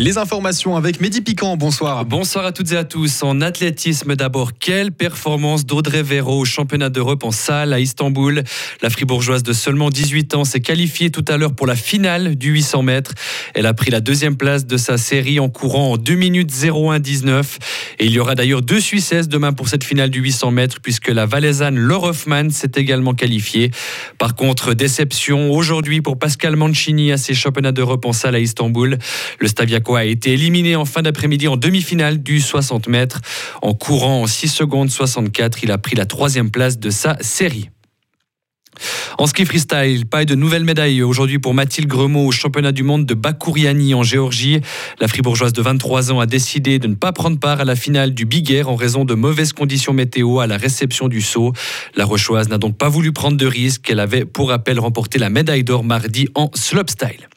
Les informations avec Mehdi Piquant, bonsoir. Bonsoir à toutes et à tous. En athlétisme d'abord, quelle performance d'Audrey Véro au championnat d'Europe en salle à Istanbul? La fribourgeoise de seulement 18 ans s'est qualifiée tout à l'heure pour la finale du 800 mètres. Elle a pris la deuxième place de sa série en courant en 2 minutes 19 Et il y aura d'ailleurs deux Suissesses demain pour cette finale du 800 mètres puisque la valaisanne Laure s'est également qualifiée. Par contre, déception aujourd'hui pour Pascal Mancini à ses championnats d'Europe en salle à Istanbul. Le a été éliminé en fin d'après-midi en demi-finale du 60 mètres. En courant en 6 secondes 64, il a pris la troisième place de sa série. En ski freestyle, pas de nouvelles médailles aujourd'hui pour Mathilde Gremaud au championnat du monde de Bakouriani en Géorgie. La fribourgeoise de 23 ans a décidé de ne pas prendre part à la finale du Big Air en raison de mauvaises conditions météo à la réception du saut. La rochoise n'a donc pas voulu prendre de risques. Elle avait pour rappel remporté la médaille d'or mardi en slopestyle.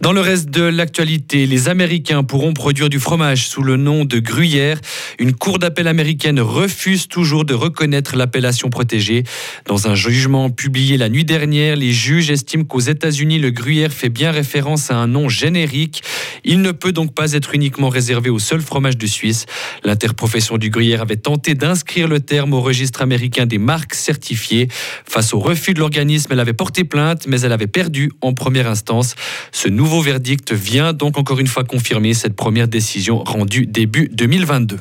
Dans le reste de l'actualité, les Américains pourront produire du fromage sous le nom de gruyère. Une cour d'appel américaine refuse toujours de reconnaître l'appellation protégée. Dans un jugement publié la nuit dernière, les juges estiment qu'aux États-Unis, le gruyère fait bien référence à un nom générique. Il ne peut donc pas être uniquement réservé au seul fromage de Suisse. L'interprofession du gruyère avait tenté d'inscrire le terme au registre américain des marques certifiées. Face au refus de l'organisme, elle avait porté plainte, mais elle avait perdu en première instance. Ce nouveau nouveau verdict vient donc encore une fois confirmer cette première décision rendue début 2022.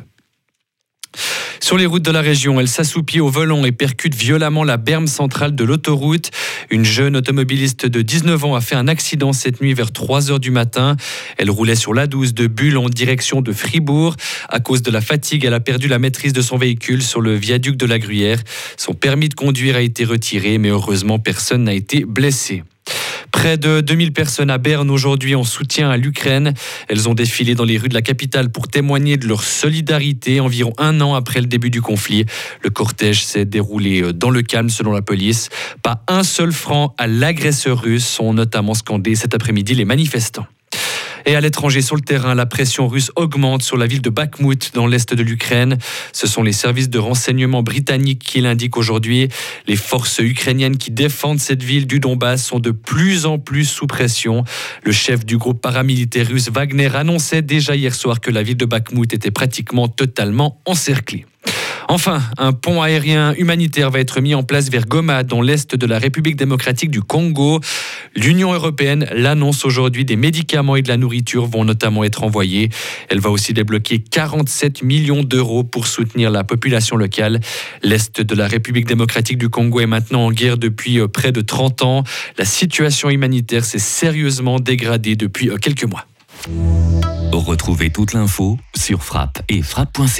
Sur les routes de la région, elle s'assoupit au volant et percute violemment la berme centrale de l'autoroute. Une jeune automobiliste de 19 ans a fait un accident cette nuit vers 3 heures du matin. Elle roulait sur la 12 de Bulle en direction de Fribourg. À cause de la fatigue, elle a perdu la maîtrise de son véhicule sur le viaduc de la Gruyère. Son permis de conduire a été retiré, mais heureusement personne n'a été blessé. Près de 2000 personnes à Berne aujourd'hui en soutien à l'Ukraine. Elles ont défilé dans les rues de la capitale pour témoigner de leur solidarité environ un an après le début du conflit. Le cortège s'est déroulé euh, dans le calme selon la police. Pas un seul franc à l'agresseur russe, ont notamment scandé cet après-midi les manifestants. Et à l'étranger, sur le terrain, la pression russe augmente sur la ville de Bakhmut, dans l'est de l'Ukraine. Ce sont les services de renseignement britanniques qui l'indiquent aujourd'hui. Les forces ukrainiennes qui défendent cette ville du Donbass sont de plus en plus sous pression. Le chef du groupe paramilitaire russe Wagner annonçait déjà hier soir que la ville de Bakhmut était pratiquement totalement encerclée. Enfin, un pont aérien humanitaire va être mis en place vers Goma, dans l'est de la République démocratique du Congo. L'Union européenne l'annonce aujourd'hui. Des médicaments et de la nourriture vont notamment être envoyés. Elle va aussi débloquer 47 millions d'euros pour soutenir la population locale. L'est de la République démocratique du Congo est maintenant en guerre depuis euh, près de 30 ans. La situation humanitaire s'est sérieusement dégradée depuis euh, quelques mois. Retrouvez toute l'info sur frappe et frappe.ch.